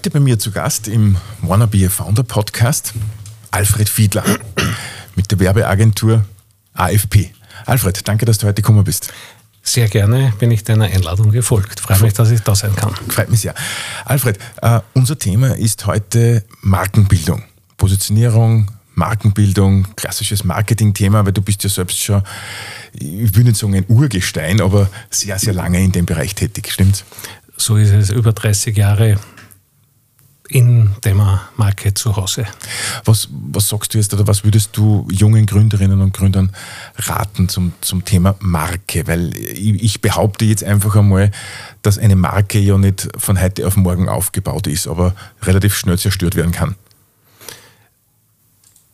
Heute bei mir zu Gast im Wanna Be a Founder Podcast Alfred Fiedler mit der Werbeagentur AFP. Alfred, danke, dass du heute gekommen bist. Sehr gerne bin ich deiner Einladung gefolgt. Freue mich, dass ich da sein kann. Freut mich sehr. Alfred, uh, unser Thema ist heute Markenbildung, Positionierung, Markenbildung, klassisches Marketing-Thema, weil du bist ja selbst schon, ich will nicht sagen ein Urgestein, aber sehr, sehr lange in dem Bereich tätig, stimmt's? So ist es, über 30 Jahre in der Marke zu Hause. Was, was sagst du jetzt oder was würdest du jungen Gründerinnen und Gründern raten zum, zum Thema Marke? Weil ich, ich behaupte jetzt einfach einmal, dass eine Marke ja nicht von heute auf morgen aufgebaut ist, aber relativ schnell zerstört werden kann.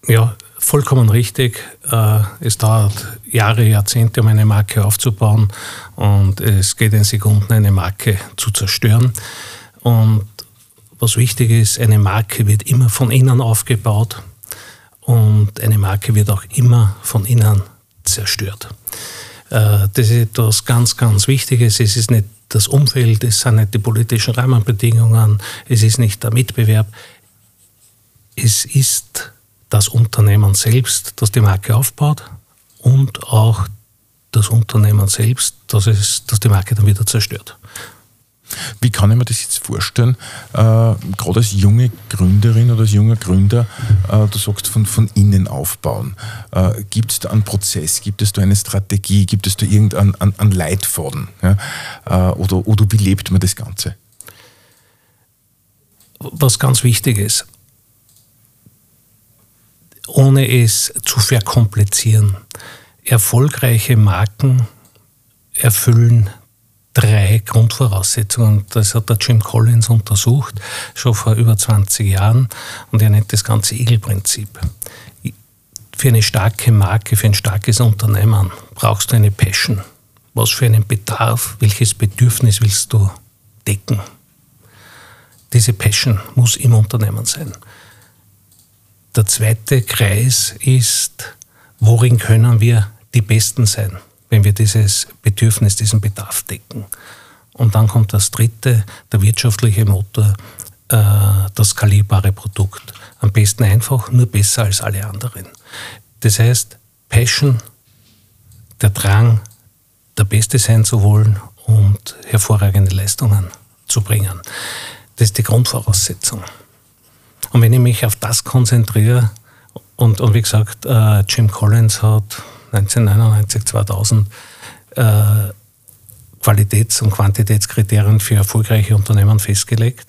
Ja, vollkommen richtig. Äh, es dauert Jahre, Jahrzehnte, um eine Marke aufzubauen und es geht in Sekunden, eine Marke zu zerstören. Und was wichtig ist, eine Marke wird immer von innen aufgebaut und eine Marke wird auch immer von innen zerstört. Äh, das ist etwas ganz, ganz Wichtiges. Es ist nicht das Umfeld, es sind nicht die politischen Rahmenbedingungen, es ist nicht der Mitbewerb. Es ist das Unternehmen selbst, das die Marke aufbaut und auch das Unternehmen selbst, das, es, das die Marke dann wieder zerstört. Wie kann ich mir das jetzt vorstellen, äh, gerade als junge Gründerin oder als junger Gründer, äh, du sagst von, von innen aufbauen. Äh, gibt es da einen Prozess, gibt es da eine Strategie, gibt es da irgendeinen einen, einen Leitfaden? Ja? Äh, oder, oder wie lebt man das Ganze? Was ganz wichtig ist, ohne es zu verkomplizieren, erfolgreiche Marken erfüllen drei Grundvoraussetzungen. Das hat der Jim Collins untersucht, schon vor über 20 Jahren, und er nennt das ganze Igel-Prinzip. Für eine starke Marke, für ein starkes Unternehmen brauchst du eine Passion. Was für einen Bedarf, welches Bedürfnis willst du decken? Diese Passion muss im Unternehmen sein. Der zweite Kreis ist, worin können wir die Besten sein? Wenn wir dieses Bedürfnis, diesen Bedarf decken. Und dann kommt das dritte, der wirtschaftliche Motor, äh, das skalierbare Produkt. Am besten einfach, nur besser als alle anderen. Das heißt, Passion, der Drang, der Beste sein zu wollen und hervorragende Leistungen zu bringen. Das ist die Grundvoraussetzung. Und wenn ich mich auf das konzentriere, und, und wie gesagt, äh, Jim Collins hat 1999, 2000 äh, Qualitäts- und Quantitätskriterien für erfolgreiche Unternehmen festgelegt.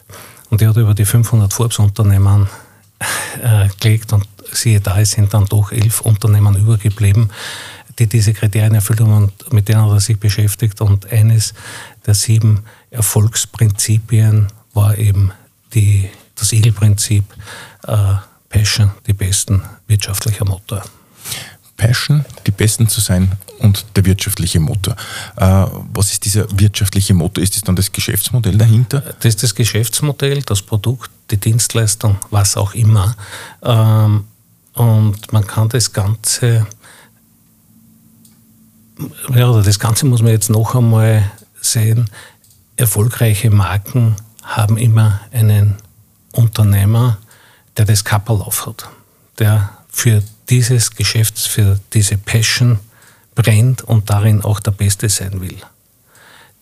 Und er hat über die 500 Forbes-Unternehmen äh, gelegt und siehe da, es sind dann doch elf Unternehmen übergeblieben, die diese Kriterien erfüllt haben und mit denen hat er sich beschäftigt. Und eines der sieben Erfolgsprinzipien war eben die, das Eagle-Prinzip, äh, Passion, die besten wirtschaftlicher Motor. Passion, die Besten zu sein und der wirtschaftliche Motor. Äh, was ist dieser wirtschaftliche Motor? Ist das dann das Geschäftsmodell dahinter? Das ist das Geschäftsmodell, das Produkt, die Dienstleistung, was auch immer. Ähm, und man kann das Ganze, ja, das Ganze muss man jetzt noch einmal sehen. Erfolgreiche Marken haben immer einen Unternehmer, der das Kappel hat, der für dieses Geschäfts, für diese Passion brennt und darin auch der Beste sein will.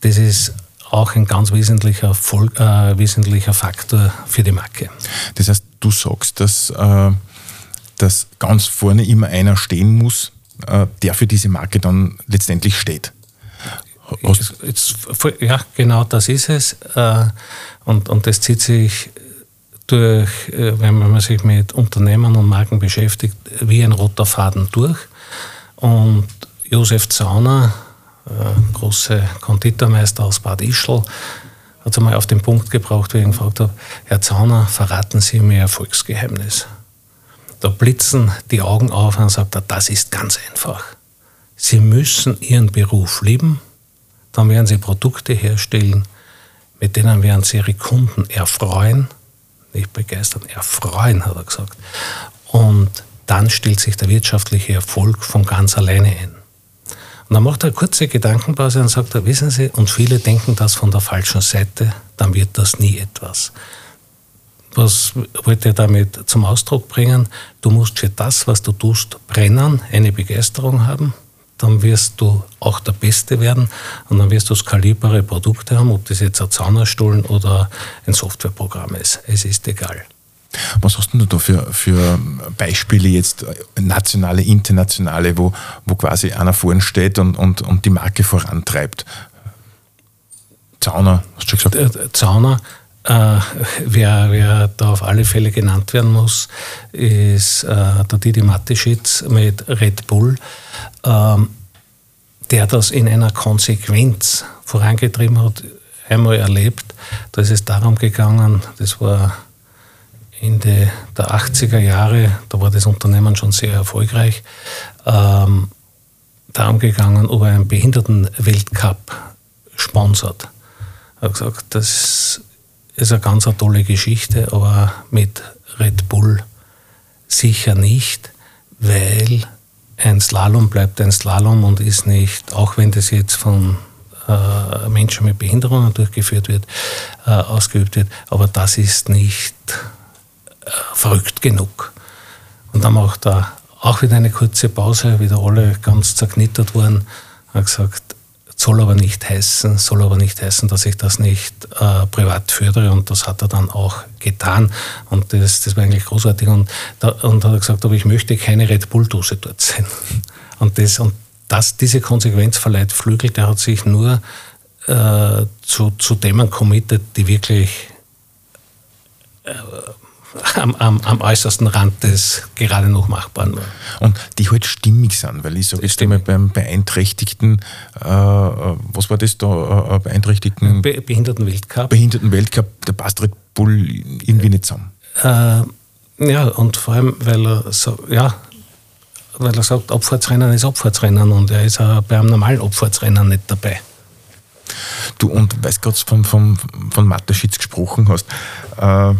Das ist auch ein ganz wesentlicher, Volk, äh, wesentlicher Faktor für die Marke. Das heißt, du sagst, dass, äh, dass ganz vorne immer einer stehen muss, äh, der für diese Marke dann letztendlich steht. Jetzt, jetzt, ja, genau das ist es. Äh, und, und das zieht sich durch, äh, wenn man sich mit Unternehmen und Marken beschäftigt, wie ein roter Faden durch. Und Josef Zauner, äh, große Konditormeister aus Bad Ischl, hat es einmal auf den Punkt gebraucht, wie ich ihn gefragt habe, Herr Zauner, verraten Sie mir Erfolgsgeheimnis. Da blitzen die Augen auf und sagt er, das ist ganz einfach. Sie müssen Ihren Beruf lieben, dann werden Sie Produkte herstellen, mit denen werden Sie Ihre Kunden erfreuen nicht begeistern, erfreuen, hat er gesagt. Und dann stellt sich der wirtschaftliche Erfolg von ganz alleine ein. Und dann macht er eine kurze Gedankenpause und sagt, wissen Sie, und viele denken das von der falschen Seite, dann wird das nie etwas. was wollte er damit zum Ausdruck bringen? Du musst für das, was du tust, brennen, eine Begeisterung haben. Dann wirst du auch der Beste werden und dann wirst du skalibbare Produkte haben, ob das jetzt ein Zaunerstuhl oder ein Softwareprogramm ist. Es ist egal. Was hast du da für, für Beispiele jetzt, nationale, internationale, wo, wo quasi einer vorne steht und, und, und die Marke vorantreibt? Zauner, hast du schon gesagt? Zauner, äh, wer, wer da auf alle Fälle genannt werden muss, ist äh, der Didi Mateschitz mit Red Bull, ähm, der das in einer Konsequenz vorangetrieben hat. Einmal erlebt, da ist es darum gegangen, das war Ende der 80er Jahre, da war das Unternehmen schon sehr erfolgreich, ähm, darum gegangen, ob er einen Behindertenweltcup sponsert. Er hat gesagt, das ist eine ganz eine tolle Geschichte, aber mit Red Bull sicher nicht, weil ein Slalom bleibt ein Slalom und ist nicht, auch wenn das jetzt von äh, Menschen mit Behinderungen durchgeführt wird, äh, ausgeübt wird, aber das ist nicht äh, verrückt genug. Und dann macht er auch wieder eine kurze Pause, wieder alle ganz zerknittert worden, hat gesagt, soll aber nicht heißen, soll aber nicht heißen, dass ich das nicht äh, privat fördere und das hat er dann auch getan. Und das, das war eigentlich großartig. Und, da, und hat er gesagt, aber ich möchte keine Red Bull-Dose dort sein. Und, das, und das, diese Konsequenz verleiht Flügel, der hat sich nur äh, zu, zu Themen committed, die wirklich äh, am, am, am, äußersten Rand des gerade noch Machbaren war. Und die halt stimmig sind, weil ich sage jetzt einmal beim Beeinträchtigten, äh, was war das da, äh, Beeinträchtigten? Be Behindertenweltcup. Behindertenweltcup, der passt Red Bull irgendwie nicht zusammen. Äh, ja, und vor allem, weil er so, ja, weil er sagt, Abfahrtsrennen ist Abfahrtsrennen und er ist auch bei einem normalen Abfahrtsrennen nicht dabei. Du, und weil du gerade von, von, von Mateschitz gesprochen hast, äh,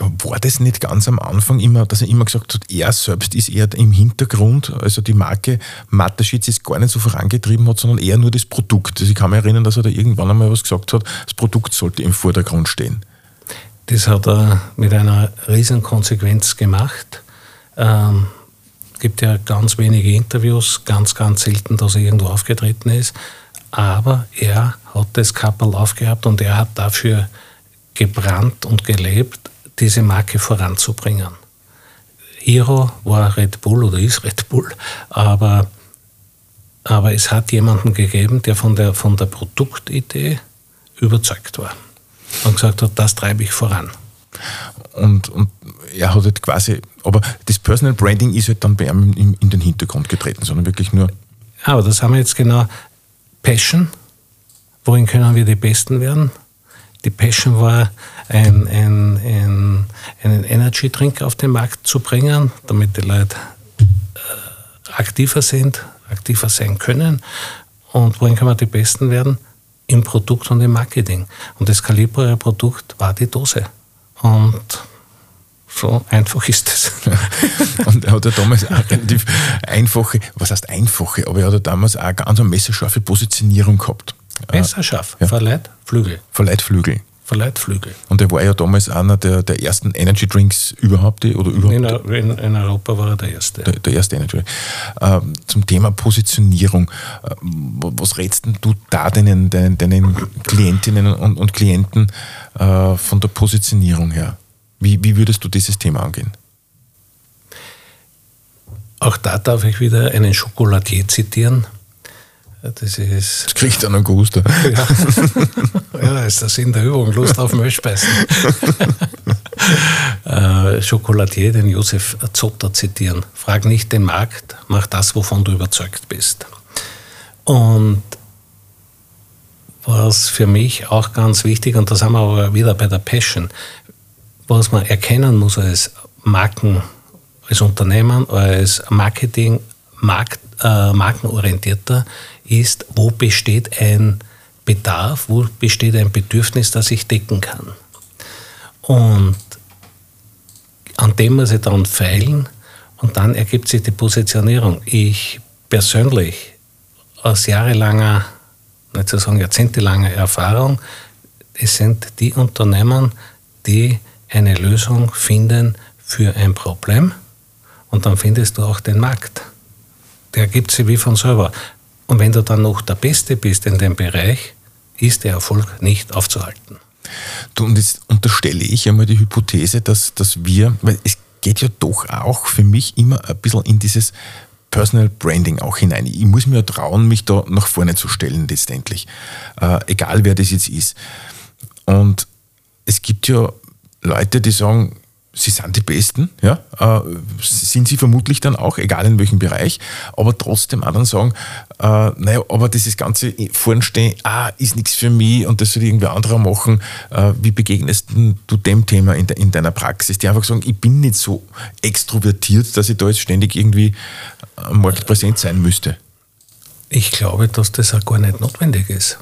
war das nicht ganz am Anfang immer, dass er immer gesagt hat, er selbst ist eher im Hintergrund, also die Marke Mateschitz ist gar nicht so vorangetrieben hat, sondern eher nur das Produkt. Also ich kann mich erinnern, dass er da irgendwann einmal was gesagt hat, das Produkt sollte im Vordergrund stehen. Das hat er mit einer riesen Konsequenz gemacht. Ähm, gibt ja ganz wenige Interviews, ganz, ganz selten, dass er irgendwo aufgetreten ist. Aber er hat das Kappel aufgehabt und er hat dafür gebrannt und gelebt, diese Marke voranzubringen. Hero war Red Bull oder ist Red Bull, aber, aber es hat jemanden gegeben, der von der, von der Produktidee überzeugt war und gesagt hat, das treibe ich voran. Und, und er hat halt quasi, aber das Personal Branding ist halt dann bei ihm in, in den Hintergrund getreten, sondern wirklich nur. Aber das haben wir jetzt genau. Passion, worin können wir die Besten werden? Die Passion war, ein, ein, ein, einen Energy-Drink auf den Markt zu bringen, damit die Leute äh, aktiver sind, aktiver sein können. Und wohin können wir die Besten werden? Im Produkt und im Marketing. Und das kalibrere Produkt war die Dose. Und so einfach ist es. und er hat ja damals auch relativ einfache, was heißt einfache, aber er hat ja damals auch ganz eine messerscharfe Positionierung gehabt. Messerscharf, ja. Verleiht Flügel. Verleiht Flügel. Verleiht Flügel. Und er war ja damals einer der, der ersten Energy Drinks überhaupt, oder überhaupt. In, in, in Europa war er der erste. Der, der erste Energy Drink. Ähm, zum Thema Positionierung. Ähm, was rätst du da deinen, deinen, deinen Klientinnen und, und Klienten äh, von der Positionierung her? Wie, wie würdest du dieses Thema angehen? Auch da darf ich wieder einen Schokoladier zitieren. Das ist. Das kriegt einen Guster. Ja. ja, ist der Sinn der Übung. Lust auf Milchspeisen. äh, Schokoladier, den Josef Zotter zitieren. Frag nicht den Markt, mach das, wovon du überzeugt bist. Und was für mich auch ganz wichtig, und das haben wir aber wieder bei der Passion, was man erkennen muss als Marken, als Unternehmen, als Marketing, Markt, äh, markenorientierter, ist, wo besteht ein Bedarf, wo besteht ein Bedürfnis, das ich decken kann. Und an dem muss ich dann feilen und dann ergibt sich die Positionierung. Ich persönlich aus jahrelanger, nicht zu sagen jahrzehntelanger Erfahrung, es sind die Unternehmen, die eine Lösung finden für ein Problem und dann findest du auch den Markt. Der ergibt sich wie von selber. Und wenn du dann noch der Beste bist in dem Bereich, ist der Erfolg nicht aufzuhalten. Du, und jetzt unterstelle ich einmal die Hypothese, dass, dass wir, weil es geht ja doch auch für mich immer ein bisschen in dieses Personal Branding auch hinein. Ich muss mir ja trauen, mich da nach vorne zu stellen letztendlich, äh, egal wer das jetzt ist. Und es gibt ja Leute, die sagen, sie sind die Besten, ja, äh, sind sie vermutlich dann auch, egal in welchem Bereich, aber trotzdem auch dann sagen, äh, naja, aber dieses ganze vorn stehen, ah, ist nichts für mich und das soll irgendwer anderer machen. Äh, wie begegnest du dem Thema in, de, in, deiner Praxis? Die einfach sagen, ich bin nicht so extrovertiert, dass ich da jetzt ständig irgendwie am Markt präsent sein müsste. Ich glaube, dass das auch gar nicht notwendig ist.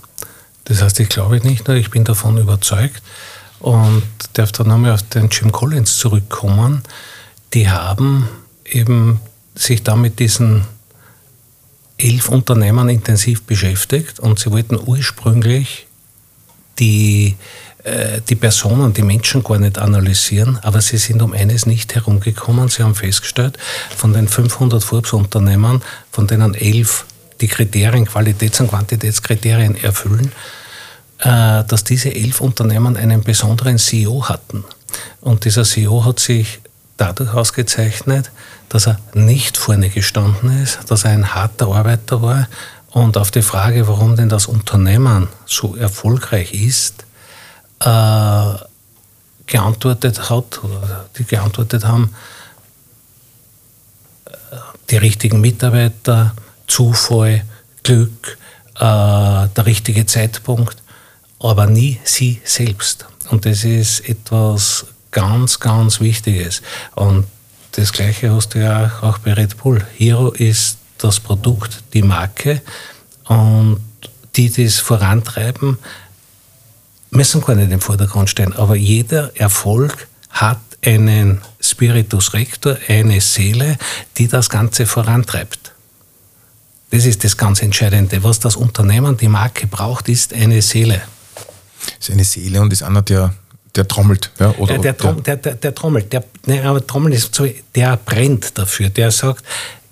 Das heißt, ich glaube nicht nur, ich bin davon überzeugt, und darf dann nochmal auf den Jim Collins zurückkommen. Die haben eben sich da mit diesen elf Unternehmern intensiv beschäftigt und sie wollten ursprünglich die, äh, die Personen, die Menschen gar nicht analysieren, aber sie sind um eines nicht herumgekommen. Sie haben festgestellt, von den 500 Forbes-Unternehmern, von denen elf die Kriterien, Qualitäts- und Quantitätskriterien erfüllen, dass diese elf Unternehmen einen besonderen CEO hatten. Und dieser CEO hat sich dadurch ausgezeichnet, dass er nicht vorne gestanden ist, dass er ein harter Arbeiter war und auf die Frage, warum denn das Unternehmen so erfolgreich ist, äh, geantwortet hat, oder die geantwortet haben, äh, die richtigen Mitarbeiter, Zufall, Glück, äh, der richtige Zeitpunkt aber nie sie selbst. Und das ist etwas ganz, ganz Wichtiges. Und das Gleiche hast du ja auch bei Red Bull. Hero ist das Produkt, die Marke und die das vorantreiben, müssen gar nicht im Vordergrund stehen. Aber jeder Erfolg hat einen Spiritus Rector, eine Seele, die das Ganze vorantreibt. Das ist das ganz Entscheidende. Was das Unternehmen, die Marke braucht, ist eine Seele ist eine Seele und ist einer, der, der trommelt. Ja, oder, der, der, Trom, der, der, der trommelt. Der, ne, aber Trommeln ist so, der brennt dafür. Der sagt,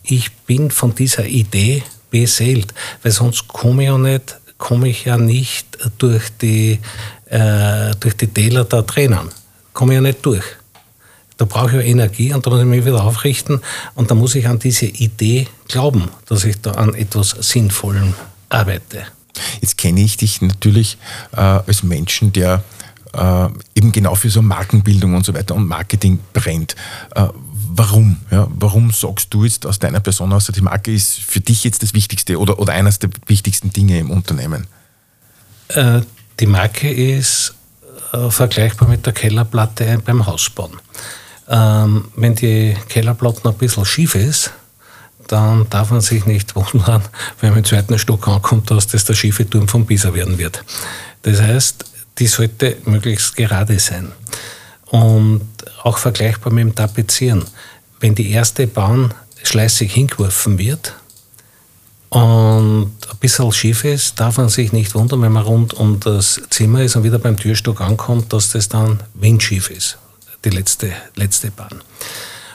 ich bin von dieser Idee beseelt, weil sonst komme ich ja nicht, komme ich ja nicht durch die, äh, durch die Täler der Tränen. Komme ich ja nicht durch. Da brauche ich ja Energie und da muss ich mich wieder aufrichten und da muss ich an diese Idee glauben, dass ich da an etwas Sinnvollem arbeite. Jetzt kenne ich dich natürlich äh, als Menschen, der äh, eben genau für so Markenbildung und so weiter und Marketing brennt. Äh, warum? Ja, warum sagst du jetzt aus deiner Person aus, die Marke ist für dich jetzt das Wichtigste oder, oder eines der wichtigsten Dinge im Unternehmen? Äh, die Marke ist äh, vergleichbar mit der Kellerplatte beim Hausbauen. Ähm, wenn die Kellerplatte ein bisschen schief ist, dann darf man sich nicht wundern, wenn man im zweiten Stock ankommt, dass das der schiefe Turm von Pisa werden wird. Das heißt, die sollte möglichst gerade sein. Und auch vergleichbar mit dem Tapezieren. Wenn die erste Bahn schleißig hingeworfen wird und ein bisschen schief ist, darf man sich nicht wundern, wenn man rund um das Zimmer ist und wieder beim Türstock ankommt, dass das dann windschief ist, die letzte, letzte Bahn.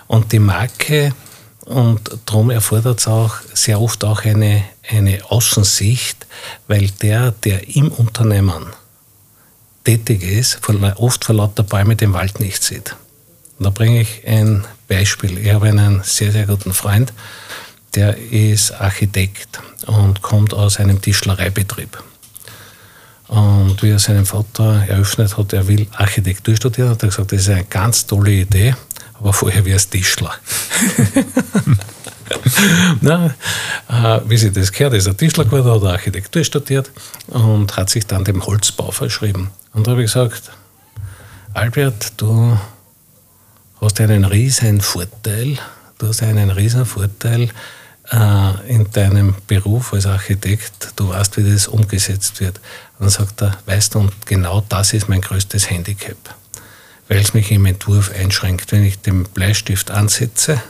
Und die Marke und darum erfordert es auch sehr oft auch eine, eine Außensicht, weil der, der im Unternehmen tätig ist, oft vor lauter Bäume den Wald nicht sieht. Und da bringe ich ein Beispiel. Ich habe einen sehr, sehr guten Freund, der ist Architekt und kommt aus einem Tischlereibetrieb. Und wie er seinen Vater eröffnet hat, er will Architektur studieren, hat er gesagt, das ist eine ganz tolle Idee aber vorher wäre es Tischler. Na, äh, wie sie das gehört, ist er Tischler geworden, hat Architektur studiert und hat sich dann dem Holzbau verschrieben. Und da habe ich gesagt, Albert, du hast einen riesen Vorteil, du hast einen riesen Vorteil äh, in deinem Beruf als Architekt, du weißt, wie das umgesetzt wird. Und dann sagt er, weißt du, und genau das ist mein größtes Handicap weil es mich im Entwurf einschränkt. Wenn ich den Bleistift ansetze,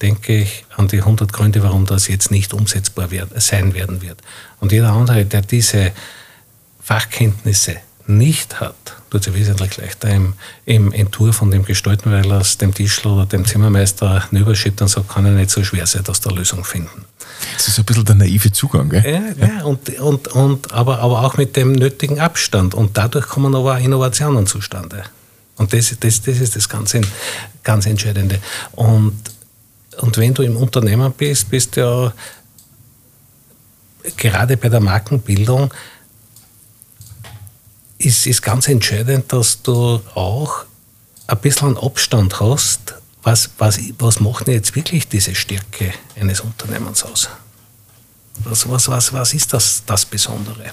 denke ich an die 100 Gründe, warum das jetzt nicht umsetzbar sein werden wird. Und jeder andere, der diese Fachkenntnisse nicht hat, tut sich wesentlich leichter im, im Entour von dem Gestalten, weil er es dem Tischler oder dem Zimmermeister überschiebt und sagt, kann er nicht so schwer sein, dass der Lösung finden. Das ist ein bisschen der naive Zugang, gell? Ja, ja. ja und, und, und, aber, aber auch mit dem nötigen Abstand. Und dadurch kommen aber auch Innovationen zustande. Und das, das, das ist das ganz, ganz Entscheidende. Und, und wenn du im Unternehmen bist, bist du ja gerade bei der Markenbildung ist, ist ganz entscheidend, dass du auch ein bisschen Abstand hast. Was, was, was macht denn jetzt wirklich diese Stärke eines Unternehmens aus? Was, was, was, was ist das, das Besondere?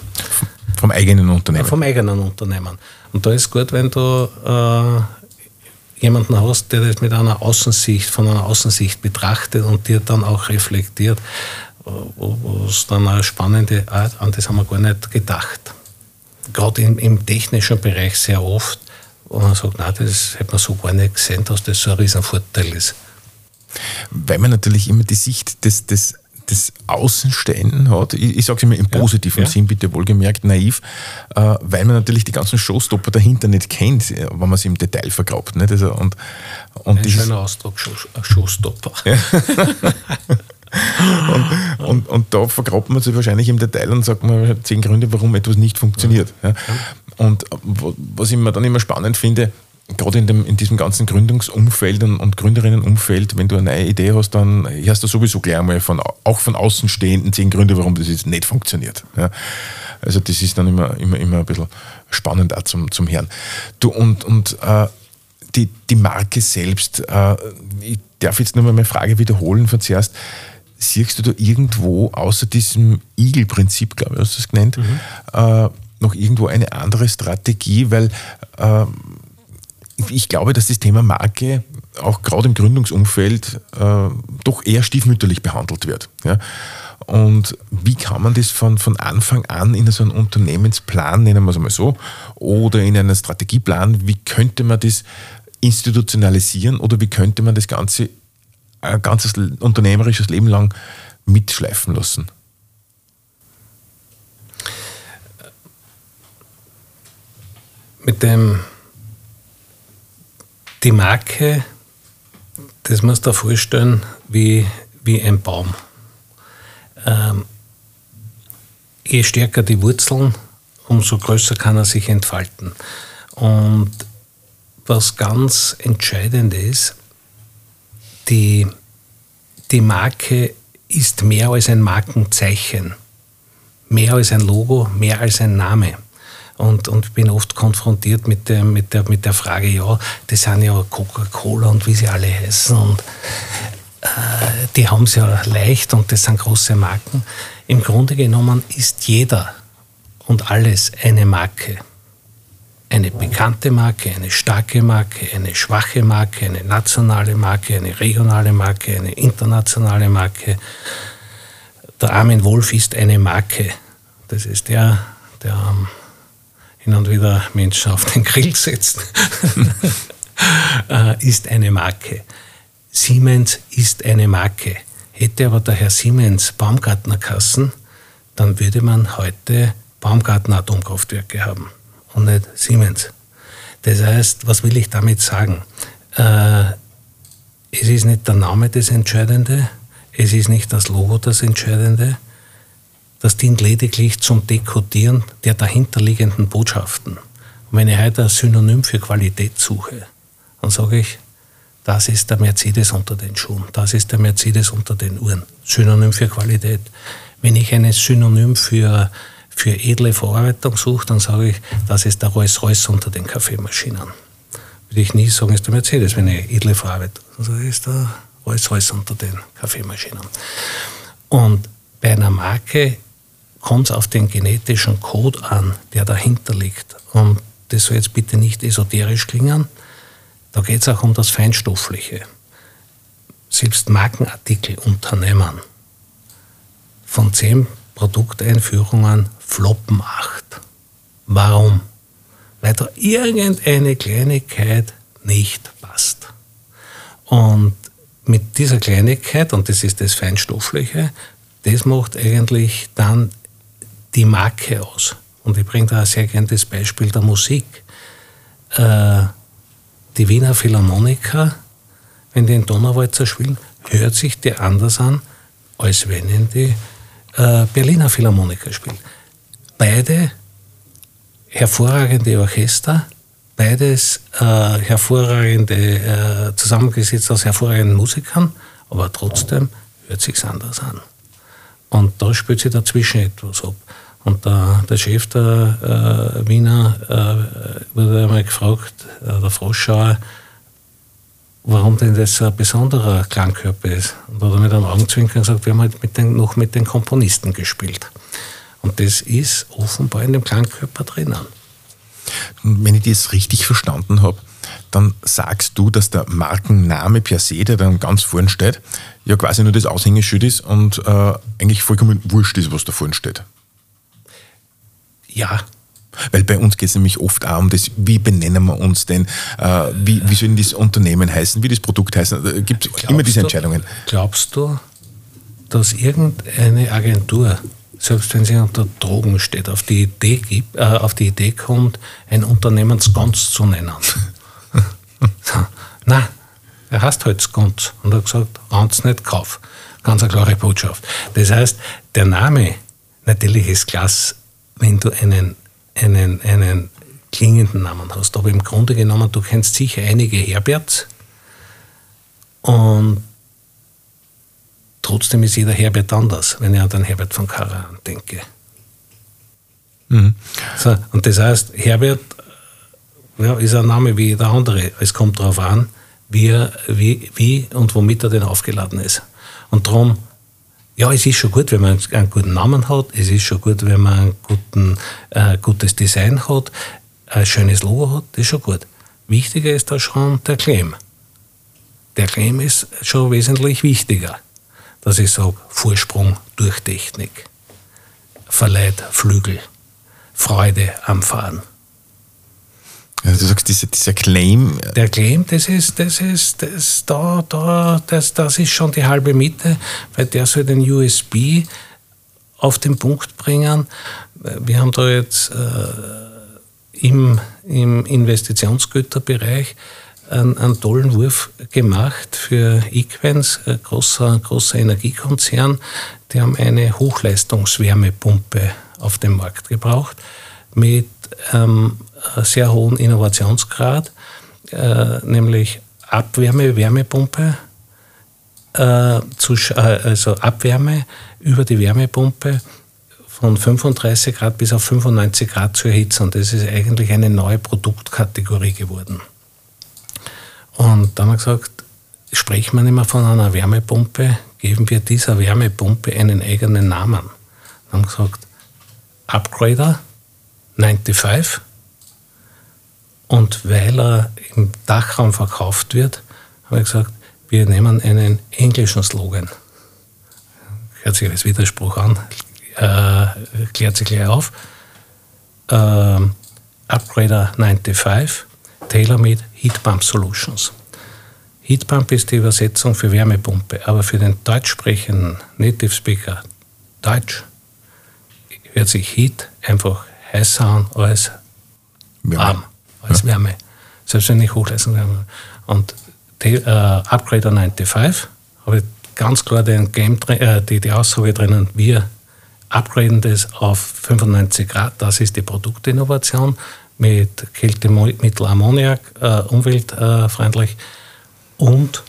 Vom eigenen Unternehmen. vom eigenen Unternehmen. Und da ist gut, wenn du äh, jemanden hast, der das mit einer Außensicht, von einer Außensicht betrachtet und dir dann auch reflektiert, was dann eine spannende Art, an das haben wir gar nicht gedacht gerade im, im, technischen Bereich sehr oft, wo man sagt, nein, das hätte man so gar nicht gesehen, dass das so ein Riesenvorteil ist. Weil man natürlich immer die Sicht des, des, des Außenstehenden hat, ich, ich sage es immer im positiven ja, ja. Sinn, bitte wohlgemerkt, naiv, äh, weil man natürlich die ganzen Showstopper dahinter nicht kennt, äh, wenn man sie im Detail vergrabt. Nicht? Also, und, und Ein schöner Ausdruck, Show, Showstopper. Ja. und, und, und, da vergrabt man sich wahrscheinlich im Detail und sagt man zehn Gründe, warum etwas nicht funktioniert. Und was ich mir dann immer spannend finde, gerade in, dem, in diesem ganzen Gründungsumfeld und, und Gründerinnenumfeld, wenn du eine neue Idee hast, dann hast du sowieso gleich einmal von, auch von Außenstehenden zehn Gründe, warum das jetzt nicht funktioniert. Ja. Also das ist dann immer, immer, immer ein bisschen spannend auch zum, zum Hören. Du, und, und äh, die, die Marke selbst, äh, ich darf jetzt nur mal meine Frage wiederholen von zuerst siehst du da irgendwo, außer diesem Igel-Prinzip, glaube ich, hast du es genannt, mhm. äh, noch irgendwo eine andere Strategie? Weil äh, ich glaube, dass das Thema Marke auch gerade im Gründungsumfeld äh, doch eher stiefmütterlich behandelt wird. Ja? Und wie kann man das von, von Anfang an in so einem Unternehmensplan, nennen wir es mal so, oder in einen Strategieplan, wie könnte man das institutionalisieren oder wie könnte man das Ganze ein ganzes unternehmerisches Leben lang mitschleifen lassen? Mit dem, die Marke, das musst du dir vorstellen wie, wie ein Baum. Ähm, je stärker die Wurzeln, umso größer kann er sich entfalten. Und was ganz entscheidend ist, die, die Marke ist mehr als ein Markenzeichen, mehr als ein Logo, mehr als ein Name. Und, und bin oft konfrontiert mit der, mit, der, mit der Frage, ja, das sind ja Coca-Cola und wie sie alle heißen. Und äh, die haben es ja leicht und das sind große Marken. Im Grunde genommen ist jeder und alles eine Marke eine bekannte Marke, eine starke Marke, eine schwache Marke, eine nationale Marke, eine regionale Marke, eine internationale Marke. Der Armin Wolf ist eine Marke. Das ist der, der ähm, hin und wieder Menschen auf den Grill setzt, äh, ist eine Marke. Siemens ist eine Marke. Hätte aber der Herr Siemens Baumgartnerkassen, dann würde man heute Baumgartner Atomkraftwerke haben und nicht Siemens. Das heißt, was will ich damit sagen? Äh, es ist nicht der Name das Entscheidende, es ist nicht das Logo das Entscheidende, das dient lediglich zum Dekodieren der dahinterliegenden Botschaften. Und wenn ich heute ein Synonym für Qualität suche, dann sage ich, das ist der Mercedes unter den Schuhen, das ist der Mercedes unter den Uhren. Synonym für Qualität. Wenn ich ein Synonym für für edle Verarbeitung sucht, dann sage ich, das ist der Rolls-Royce unter den Kaffeemaschinen. Würde ich nie sagen, ist der Mercedes, wenn ich edle Verarbeitung. Sage ich, ist der Rolls-Royce unter den Kaffeemaschinen. Und bei einer Marke kommt es auf den genetischen Code an, der dahinter liegt. Und das soll jetzt bitte nicht esoterisch klingen. Da geht es auch um das Feinstoffliche. Selbst Markenartikelunternehmen von zehn Produkteinführungen floppen acht. Warum? Weil da irgendeine Kleinigkeit nicht passt. Und mit dieser Kleinigkeit, und das ist das Feinstoffliche, das macht eigentlich dann die Marke aus. Und ich bringe da ein sehr das Beispiel der Musik. Äh, die Wiener Philharmoniker, wenn die in Donauwalzer spielen, hört sich die anders an, als wenn in die äh, Berliner Philharmoniker spielen. Beide hervorragende Orchester, beides äh, hervorragende, äh, zusammengesetzt aus hervorragenden Musikern, aber trotzdem hört sich anders an. Und da spielt sich dazwischen etwas ab. Und der, der Chef der äh, Wiener äh, wurde einmal gefragt, äh, der Froschauer, warum denn das ein besonderer Klangkörper ist. Und hat er mit einem Augenzwinkern gesagt, wir haben halt mit den, noch mit den Komponisten gespielt. Und das ist offenbar in dem Klangkörper drinnen. Wenn ich das richtig verstanden habe, dann sagst du, dass der Markenname per se, der dann ganz vorne steht, ja quasi nur das Aushängeschild ist und äh, eigentlich vollkommen wurscht ist, was da vorne steht. Ja. Weil bei uns geht es nämlich oft auch um das, wie benennen wir uns denn, äh, wie, wie soll das Unternehmen heißen, wie das Produkt heißen. Da gibt es immer diese Entscheidungen. Du, glaubst du, dass irgendeine Agentur selbst wenn sie unter Drogen steht, auf die Idee, gibt, äh, auf die Idee kommt, ein Unternehmensgons zu nennen. Nein, er heißt halt Skons und hat gesagt, ranz nicht, kauf. Ganz eine klare Botschaft. Das heißt, der Name, natürlich ist klasse, wenn du einen, einen, einen klingenden Namen hast, aber im Grunde genommen, du kennst sicher einige Herberts und Trotzdem ist jeder Herbert anders, wenn ich an den Herbert von Karajan denke. Mhm. So, und das heißt, Herbert ja, ist ein Name wie jeder andere. Es kommt darauf an, wie, wie, wie und womit er denn aufgeladen ist. Und darum, ja, es ist schon gut, wenn man einen guten Namen hat, es ist schon gut, wenn man ein guten, äh, gutes Design hat, ein schönes Logo hat, das ist schon gut. Wichtiger ist da schon der Claim. Der Claim ist schon wesentlich wichtiger dass ich sage, Vorsprung durch Technik, verleiht Flügel, Freude am Fahren. Also du sagst, dieser, dieser Claim. Äh, Der Claim, das ist, das ist, das, da, da, das, das ist schon die halbe Miete, weil der soll den USB auf den Punkt bringen. Wir haben da jetzt äh, im, im Investitionsgüterbereich einen, einen tollen Wurf gemacht für Equens, ein großer, großer Energiekonzern. Die haben eine Hochleistungswärmepumpe auf den Markt gebraucht mit ähm, sehr hohen Innovationsgrad, äh, nämlich Abwärme, Wärmepumpe, äh, zu, äh, also Abwärme über die Wärmepumpe von 35 Grad bis auf 95 Grad zu erhitzen. Das ist eigentlich eine neue Produktkategorie geworden. Und dann haben wir gesagt, sprechen wir nicht mehr von einer Wärmepumpe, geben wir dieser Wärmepumpe einen eigenen Namen. Dann haben wir gesagt, Upgrader 95. Und weil er im Dachraum verkauft wird, haben wir gesagt, wir nehmen einen englischen Slogan. Hört sich als Widerspruch an, äh, klärt sich gleich auf. Äh, Upgrader 95 Tailor-Made Heat Pump Solutions. Heat Pump ist die Übersetzung für Wärmepumpe, aber für den deutsch sprechenden Native Speaker Deutsch hört sich Heat einfach heißer an als warm, als ja. Wärme. Selbst wenn ich Hochleistung habe. Und die, äh, Upgrader 95 habe ich ganz klar den Game, äh, die, die Aussage drinnen, wir upgraden das auf 95 Grad, das ist die Produktinnovation mit Kältemittel Ammoniak, äh, umweltfreundlich und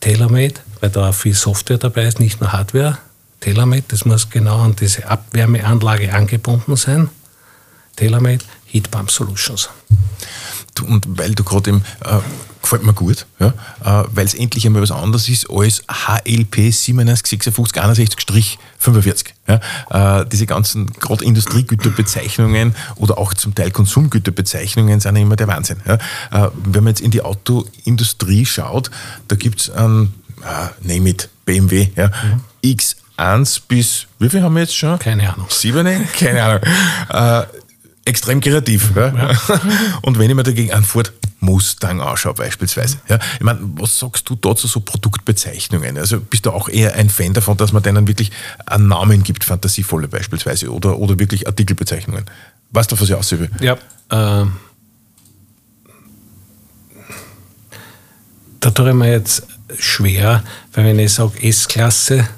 TaylorMade, weil da viel Software dabei ist, nicht nur Hardware. TaylorMade, das muss genau an diese Abwärmeanlage angebunden sein. TaylorMade Heat Pump Solutions. Und weil du gerade im äh, gefällt mir gut, ja, äh, weil es endlich einmal was anderes ist als HLP 9756 45 Ja. Äh, diese ganzen gerade Industriegüterbezeichnungen oder auch zum Teil Konsumgüterbezeichnungen sind ja immer der Wahnsinn. Ja. Äh, wenn man jetzt in die Autoindustrie schaut, da gibt es ein, äh, name it, BMW, ja, mhm. X1 bis, wie viel haben wir jetzt schon? Keine Ahnung. Sieben? Keine Ahnung. Äh, extrem kreativ. Ja? Ja. Und wenn ich mir dagegen einen Ford Mustang anschaue beispielsweise. Ja? Ich meine, was sagst du dazu so Produktbezeichnungen? Also bist du auch eher ein Fan davon, dass man denen wirklich einen Namen gibt, fantasievolle beispielsweise, oder, oder wirklich Artikelbezeichnungen? Weißt du, was ich aussehen Ja, äh, da tue ich mir jetzt schwer, weil wenn ich sage S-Klasse,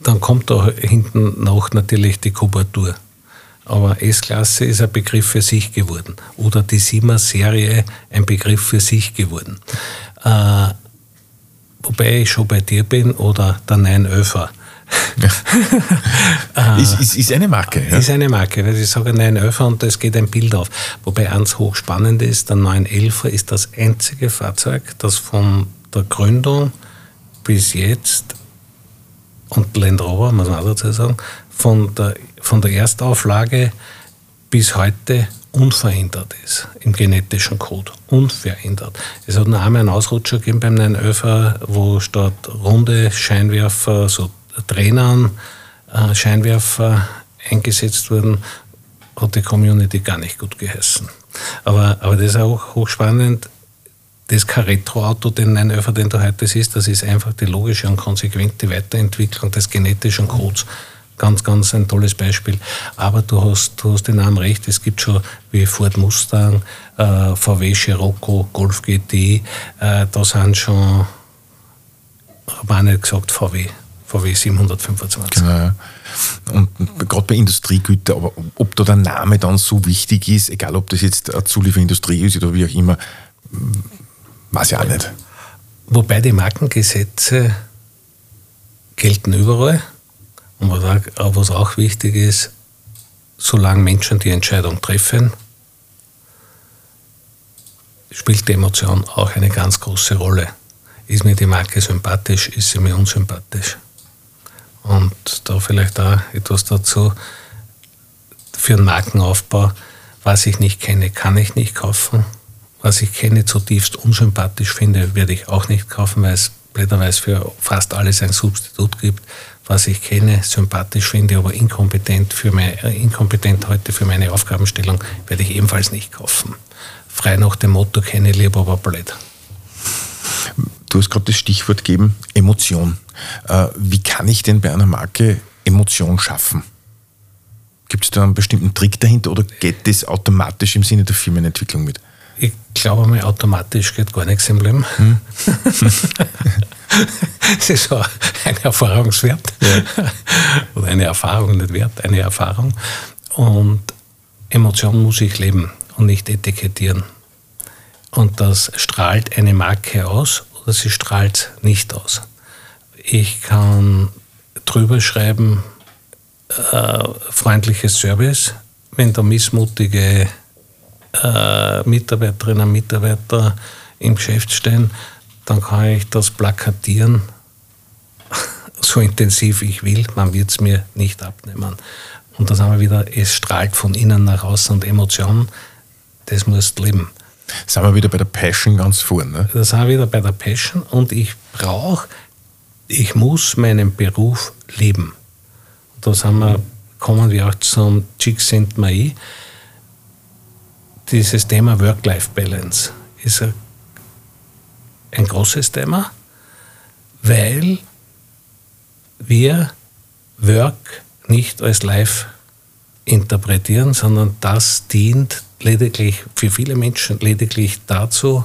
dann kommt da hinten noch natürlich die Kubatur. Aber S-Klasse ist ein Begriff für sich geworden. Oder die 7er-Serie ein Begriff für sich geworden. Äh, wobei ich schon bei dir bin, oder der 911er. äh, ist, ist, ist, eine Marke. Ja? Ist eine Marke, weil ich sage 911er und es geht ein Bild auf. Wobei eins hochspannend ist, der 911er ist das einzige Fahrzeug, das von der Gründung bis jetzt und Land Rover, muss man auch dazu sagen, von der, von der Erstauflage bis heute unverändert ist im genetischen Code. Unverändert. Es hat noch einmal einen Ausrutscher gegeben beim 911 wo statt runde Scheinwerfer so Trainern äh, Scheinwerfer eingesetzt wurden, hat die Community gar nicht gut geheißen. Aber, aber das ist auch hochspannend das kein Retro-Auto, den 911, den du heute siehst, das ist einfach die logische und konsequente Weiterentwicklung des genetischen Codes. Ganz, ganz ein tolles Beispiel. Aber du hast, du hast den Namen recht, es gibt schon wie Ford Mustang, äh, VW Scirocco, Golf GT, äh, da sind schon, habe auch nicht gesagt VW, VW 725. Genau, ja. Und gerade bei Industriegütern, aber ob da der Name dann so wichtig ist, egal ob das jetzt eine Zulieferindustrie ist oder wie auch immer, Weiß ich auch nicht. Wobei die Markengesetze gelten überall. Und was auch wichtig ist, solange Menschen die Entscheidung treffen, spielt die Emotion auch eine ganz große Rolle. Ist mir die Marke sympathisch, ist sie mir unsympathisch? Und da vielleicht auch etwas dazu. Für einen Markenaufbau, was ich nicht kenne, kann ich nicht kaufen was ich kenne, zutiefst unsympathisch finde, werde ich auch nicht kaufen, weil es blöderweise für fast alles ein Substitut gibt. Was ich kenne, sympathisch finde, aber inkompetent, für meine, äh, inkompetent heute für meine Aufgabenstellung, werde ich ebenfalls nicht kaufen. Frei nach dem Motto, kenne lieber, aber blöd. Du hast gerade das Stichwort gegeben, Emotion. Äh, wie kann ich denn bei einer Marke Emotion schaffen? Gibt es da einen bestimmten Trick dahinter oder geht das automatisch im Sinne der Firmenentwicklung mit? Ich glaube mal, automatisch geht gar nichts im Leben. Hm. das ist so ein Erfahrungswert. Ja. Oder eine Erfahrung, nicht Wert, eine Erfahrung. Und Emotionen muss ich leben und nicht etikettieren. Und das strahlt eine Marke aus oder sie strahlt nicht aus. Ich kann drüber schreiben, äh, freundliches Service, wenn der missmutige äh, Mitarbeiterinnen und Mitarbeiter im Geschäft stehen, dann kann ich das plakatieren, so intensiv ich will, man wird es mir nicht abnehmen. Und da sind wir wieder, es strahlt von innen nach außen und Emotion, das muss leben. Sind wir wieder bei der Passion ganz vorne. Ne? Da sind wir wieder bei der Passion und ich brauche, ich muss meinen Beruf leben. Da wir, kommen wir auch zum Csikszentmihalyi dieses Thema Work-Life-Balance ist ein großes Thema, weil wir Work nicht als Life interpretieren, sondern das dient lediglich für viele Menschen lediglich dazu,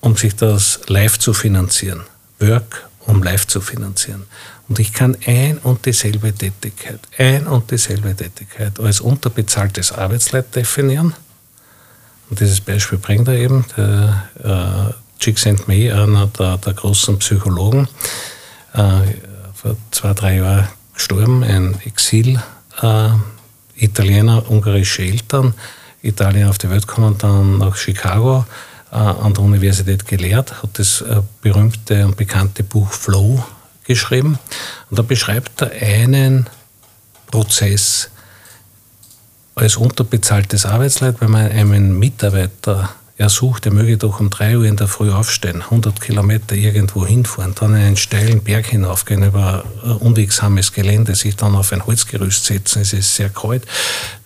um sich das Live zu finanzieren. Work, um Live zu finanzieren. Und ich kann ein und dieselbe Tätigkeit, ein und dieselbe Tätigkeit als unterbezahltes Arbeitsleid definieren und dieses Beispiel bringt er eben, der äh, Csikszentmihalyi, einer der, der, großen Psychologen, äh, vor zwei, drei Jahren gestorben, ein Exil, äh, Italiener, ungarische Eltern, Italien auf die Welt gekommen, dann nach Chicago äh, an der Universität gelehrt, hat das äh, berühmte und bekannte Buch Flow geschrieben. Und da beschreibt er einen Prozess, als unterbezahltes Arbeitsleid, wenn man einen Mitarbeiter er sucht, er möge doch um 3 Uhr in der Früh aufstehen, 100 Kilometer irgendwo hinfahren, dann einen steilen Berg hinaufgehen über unwegsames Gelände, sich dann auf ein Holzgerüst setzen, es ist sehr kalt,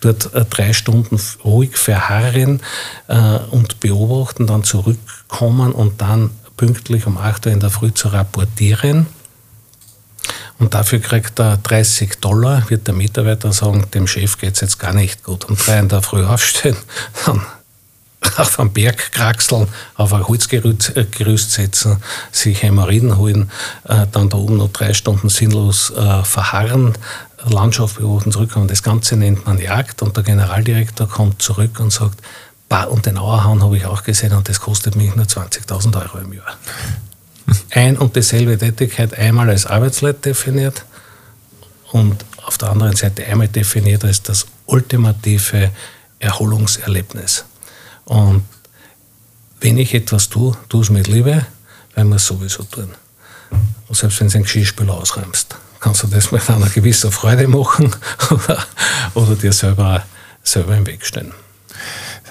dort äh, drei Stunden ruhig verharren äh, und beobachten, dann zurückkommen und dann pünktlich um 8 Uhr in der Früh zu rapportieren. Und dafür kriegt er 30 Dollar, wird der Mitarbeiter sagen, dem Chef geht es jetzt gar nicht gut. Um drei in der Früh aufstehen, dann auf einen Berg kraxeln, auf ein Holzgerüst äh, setzen, sich Hämorrhoiden holen, äh, dann da oben noch drei Stunden sinnlos äh, verharren, Landschaft beobachten, zurückkommen. Das Ganze nennt man Jagd und der Generaldirektor kommt zurück und sagt, bah, und den Auerhahn habe ich auch gesehen und das kostet mich nur 20.000 Euro im Jahr. Ein und dieselbe Tätigkeit einmal als Arbeitsleid definiert und auf der anderen Seite einmal definiert als das ultimative Erholungserlebnis. Und wenn ich etwas tue, tue es mit Liebe, weil wir es sowieso tun. Und selbst wenn du einen Geschirrspüler ausräumst, kannst du das mit einer gewissen Freude machen oder, oder dir selber, selber im Weg stellen.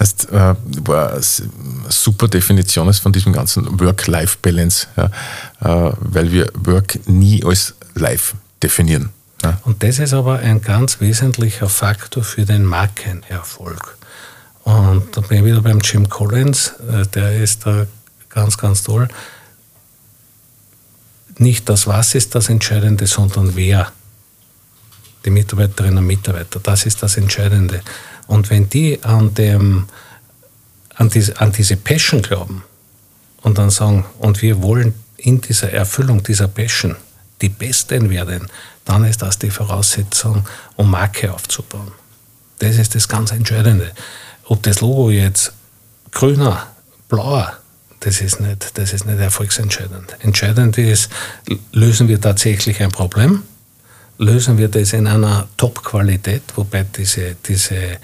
Heißt, äh, war super Definition ist von diesem ganzen Work-Life-Balance, ja, äh, weil wir Work nie als Life definieren. Ja. Und das ist aber ein ganz wesentlicher Faktor für den Markenerfolg. Und da bin ich wieder beim Jim Collins, äh, der ist da ganz, ganz toll. Nicht das Was ist das Entscheidende, sondern wer. Die Mitarbeiterinnen und Mitarbeiter, das ist das Entscheidende. Und wenn die an, dem, an, diese, an diese Passion glauben und dann sagen, und wir wollen in dieser Erfüllung dieser Passion die Besten werden, dann ist das die Voraussetzung, um Marke aufzubauen. Das ist das ganz Entscheidende. Ob das Logo jetzt grüner, blauer, das ist nicht, das ist nicht erfolgsentscheidend. Entscheidend ist, lösen wir tatsächlich ein Problem, lösen wir das in einer Top-Qualität, wobei diese, diese,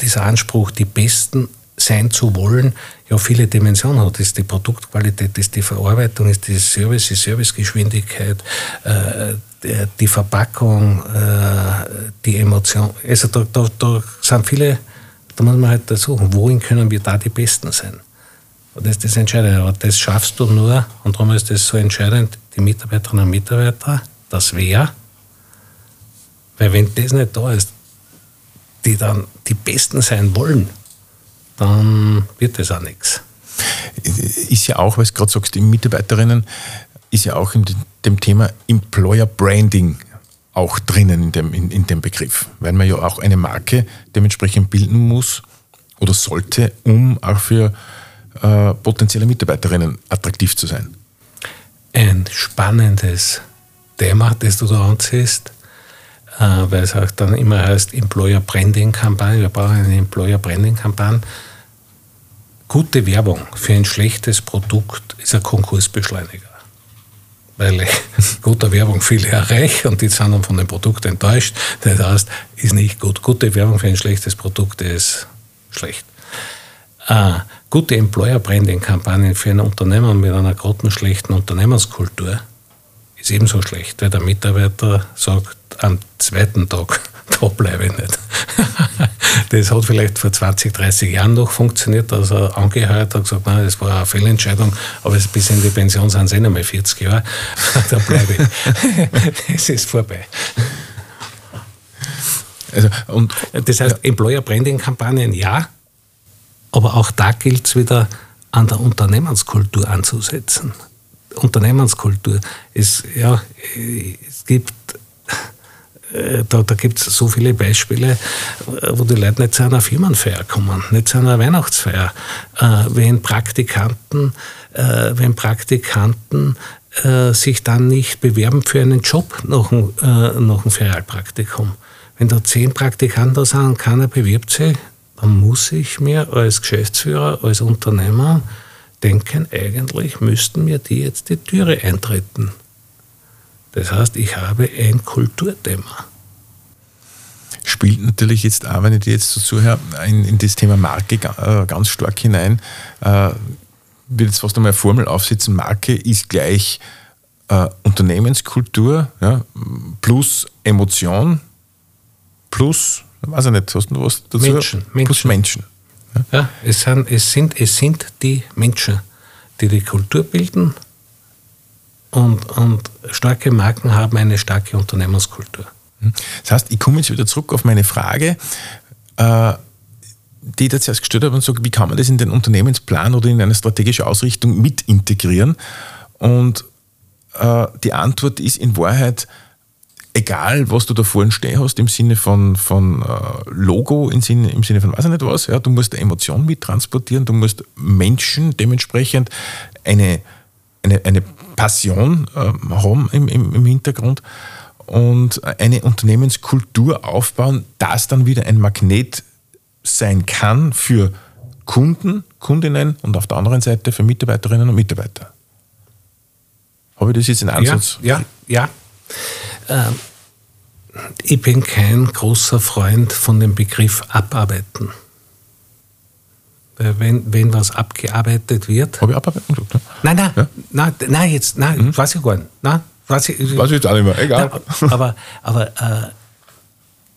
dieser Anspruch, die Besten sein zu wollen, ja viele Dimensionen hat. Ist die Produktqualität, ist die Verarbeitung, ist die Service, die Servicegeschwindigkeit, äh, die Verpackung, äh, die Emotion. Also da, da, da sind viele da muss man halt suchen, wohin können wir da die Besten sein. Und das ist das Entscheidende. Aber das schaffst du nur, und darum ist das so entscheidend, die Mitarbeiterinnen und Mitarbeiter, das Wer. Weil wenn das nicht da ist, die dann die Besten sein wollen, dann wird das auch nichts. Ist ja auch, weil du gerade sagst, die Mitarbeiterinnen, ist ja auch in dem Thema Employer Branding auch drinnen in dem, in, in dem Begriff, weil man ja auch eine Marke dementsprechend bilden muss oder sollte, um auch für äh, potenzielle Mitarbeiterinnen attraktiv zu sein. Ein spannendes Thema, das du da anziehst, äh, weil es auch dann immer heißt Employer Branding Kampagne, wir brauchen eine Employer Branding Kampagne. Gute Werbung für ein schlechtes Produkt ist ein Konkursbeschleuniger weil ich guter Werbung viele erreiche und die sind dann von dem Produkt enttäuscht. Das heißt, ist nicht gut. Gute Werbung für ein schlechtes Produkt ist schlecht. Äh, gute Employer-Branding-Kampagnen für ein Unternehmen mit einer grottenschlechten Unternehmenskultur ist ebenso schlecht, weil der Mitarbeiter sagt am zweiten Tag, da bleibe ich nicht. das hat vielleicht vor 20, 30 Jahren noch funktioniert, dass er angeheuert hat, gesagt, nein, das war eine Fehlentscheidung, aber bis in die Pension sind es eh noch mal 40 Jahre, da bleibe ich. das ist vorbei. Also, und, das heißt, ja. Employer Branding Kampagnen ja, aber auch da gilt es wieder an der Unternehmenskultur anzusetzen. Unternehmenskultur ist, ja, es gibt äh, da, da gibt es so viele Beispiele, wo die Leute nicht zu einer Firmenfeier kommen, nicht zu einer Weihnachtsfeier. Äh, wenn Praktikanten, äh, wenn Praktikanten äh, sich dann nicht bewerben für einen Job nach einem, äh, nach einem Ferialpraktikum. Wenn da zehn Praktikanten da sind und keiner bewirbt sich, dann muss ich mir als Geschäftsführer, als Unternehmer denken, eigentlich müssten mir die jetzt die Türe eintreten. Das heißt, ich habe ein Kulturthema. Spielt natürlich jetzt auch, wenn ich dir jetzt so zuhöre, in, in das Thema Marke äh, ganz stark hinein. Äh, wird jetzt fast einmal eine Formel aufsetzen, Marke ist gleich äh, Unternehmenskultur ja, plus Emotion plus, weiß ich nicht, hast du was dazu? Menschen. Plus Menschen. Ja es, sind, es, sind, es sind die Menschen, die die Kultur bilden und, und starke Marken haben eine starke Unternehmenskultur. Das heißt, ich komme jetzt wieder zurück auf meine Frage, äh, die ich jetzt erst gestellt habe und sage, wie kann man das in den Unternehmensplan oder in eine strategische Ausrichtung mit integrieren? Und äh, die Antwort ist in Wahrheit, egal was du da vorne stehen hast, im Sinne von, von äh, Logo, im Sinne, im Sinne von weiß ich nicht was, ja, du musst eine Emotion mit transportieren, du musst Menschen dementsprechend eine, eine, eine Passion äh, haben im, im, im Hintergrund und eine Unternehmenskultur aufbauen, das dann wieder ein Magnet sein kann für Kunden, Kundinnen und auf der anderen Seite für Mitarbeiterinnen und Mitarbeiter. Habe ich das jetzt in Ansatz? Ja, ja. ja. Ähm, ich bin kein großer Freund von dem Begriff abarbeiten. Wenn, wenn was abgearbeitet wird. Habe ich abarbeiten gesagt? Ne? Nein, nein, ja? nein, nein, jetzt, nein, mhm. weiß ich gar nicht. Nein, weiß ich, weiß ich jetzt auch nicht mehr, egal. Nein, aber aber äh,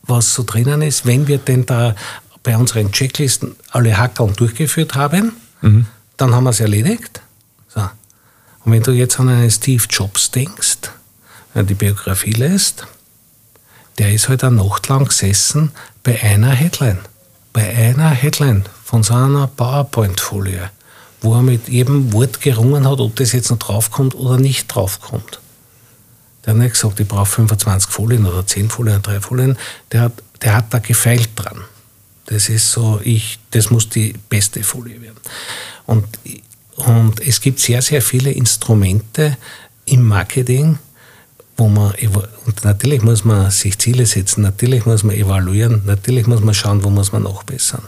was so drinnen ist, wenn wir denn da bei unseren Checklisten alle Hackeln durchgeführt haben, mhm. dann haben wir es erledigt. So. Und wenn du jetzt an einen Steve Jobs denkst, die Biografie lässt, der ist halt eine Nacht lang gesessen bei einer Headline. Bei einer Headline von seiner PowerPoint-Folie, wo er mit jedem Wort gerungen hat, ob das jetzt noch draufkommt oder nicht draufkommt. Der hat nicht gesagt, ich brauche 25 Folien oder 10 Folien oder 3 Folien. Der hat, der hat da gefeilt dran. Das ist so, ich, das muss die beste Folie werden. Und, und es gibt sehr, sehr viele Instrumente im Marketing, wo man, und natürlich muss man sich Ziele setzen, natürlich muss man evaluieren, natürlich muss man schauen, wo muss man nachbessern.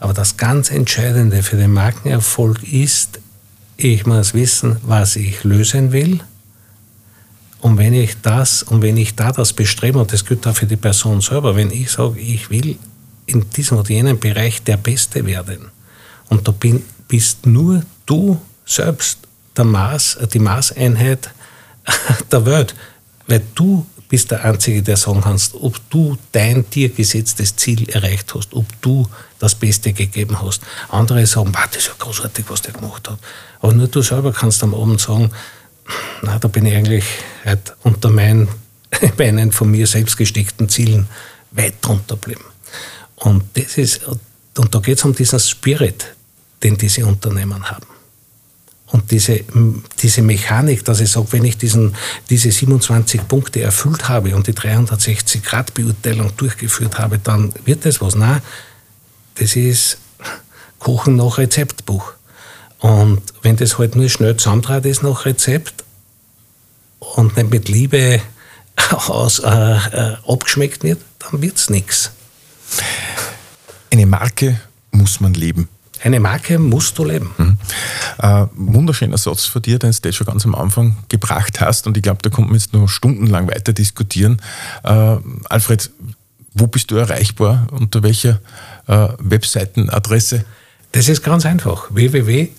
Aber das ganz Entscheidende für den Markenerfolg ist, ich muss wissen, was ich lösen will. Und wenn ich das, und wenn ich da das bestrebe, und das gilt auch für die Person selber, wenn ich sage, ich will in diesem oder jenem Bereich der Beste werden. Und da bin, bist nur du selbst der Maß, die Maßeinheit der Welt, weil du bist der Einzige, der sagen kannst, ob du dein dir gesetztes Ziel erreicht hast, ob du das Beste gegeben hast. Andere sagen, das ist ja großartig, was der gemacht hat. Aber nur du selber kannst am Abend sagen, na, da bin ich eigentlich halt unter meinen, meinen von mir selbst gesteckten Zielen weit drunter geblieben. Und, das ist, und da geht es um diesen Spirit, den diese Unternehmen haben. Und diese, diese Mechanik, dass ich sage, wenn ich diesen, diese 27 Punkte erfüllt habe und die 360-Grad-Beurteilung durchgeführt habe, dann wird das was. Nein, das ist Kochen nach Rezeptbuch. Und wenn das halt nur schnell zusammentrat ist nach Rezept und nicht mit Liebe aus, äh, äh, abgeschmeckt wird, dann wird es nichts. Eine Marke muss man leben. Eine Marke musst du leben. Mhm. Äh, wunderschöner Satz von dir, den du schon ganz am Anfang gebracht hast. Und ich glaube, da kommt man jetzt noch stundenlang weiter diskutieren. Äh, Alfred, wo bist du erreichbar? Unter welcher äh, Webseitenadresse? Das ist ganz einfach. www.afp.at.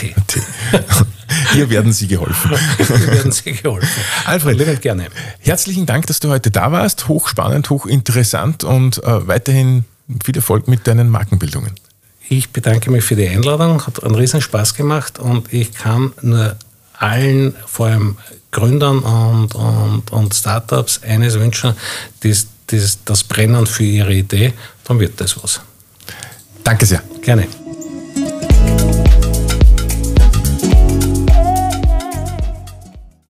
Hier werden Sie geholfen. Hier werden Sie geholfen. Alfred, Liebend gerne. Herzlichen Dank, dass du heute da warst. Hochspannend, hochinteressant und äh, weiterhin viel Erfolg mit deinen Markenbildungen. Ich bedanke mich für die Einladung, hat einen riesen Spaß gemacht und ich kann nur allen, vor allem Gründern und, und, und Startups, eines wünschen, das, das, das Brennen für ihre Idee, dann wird das was. Danke sehr. Gerne.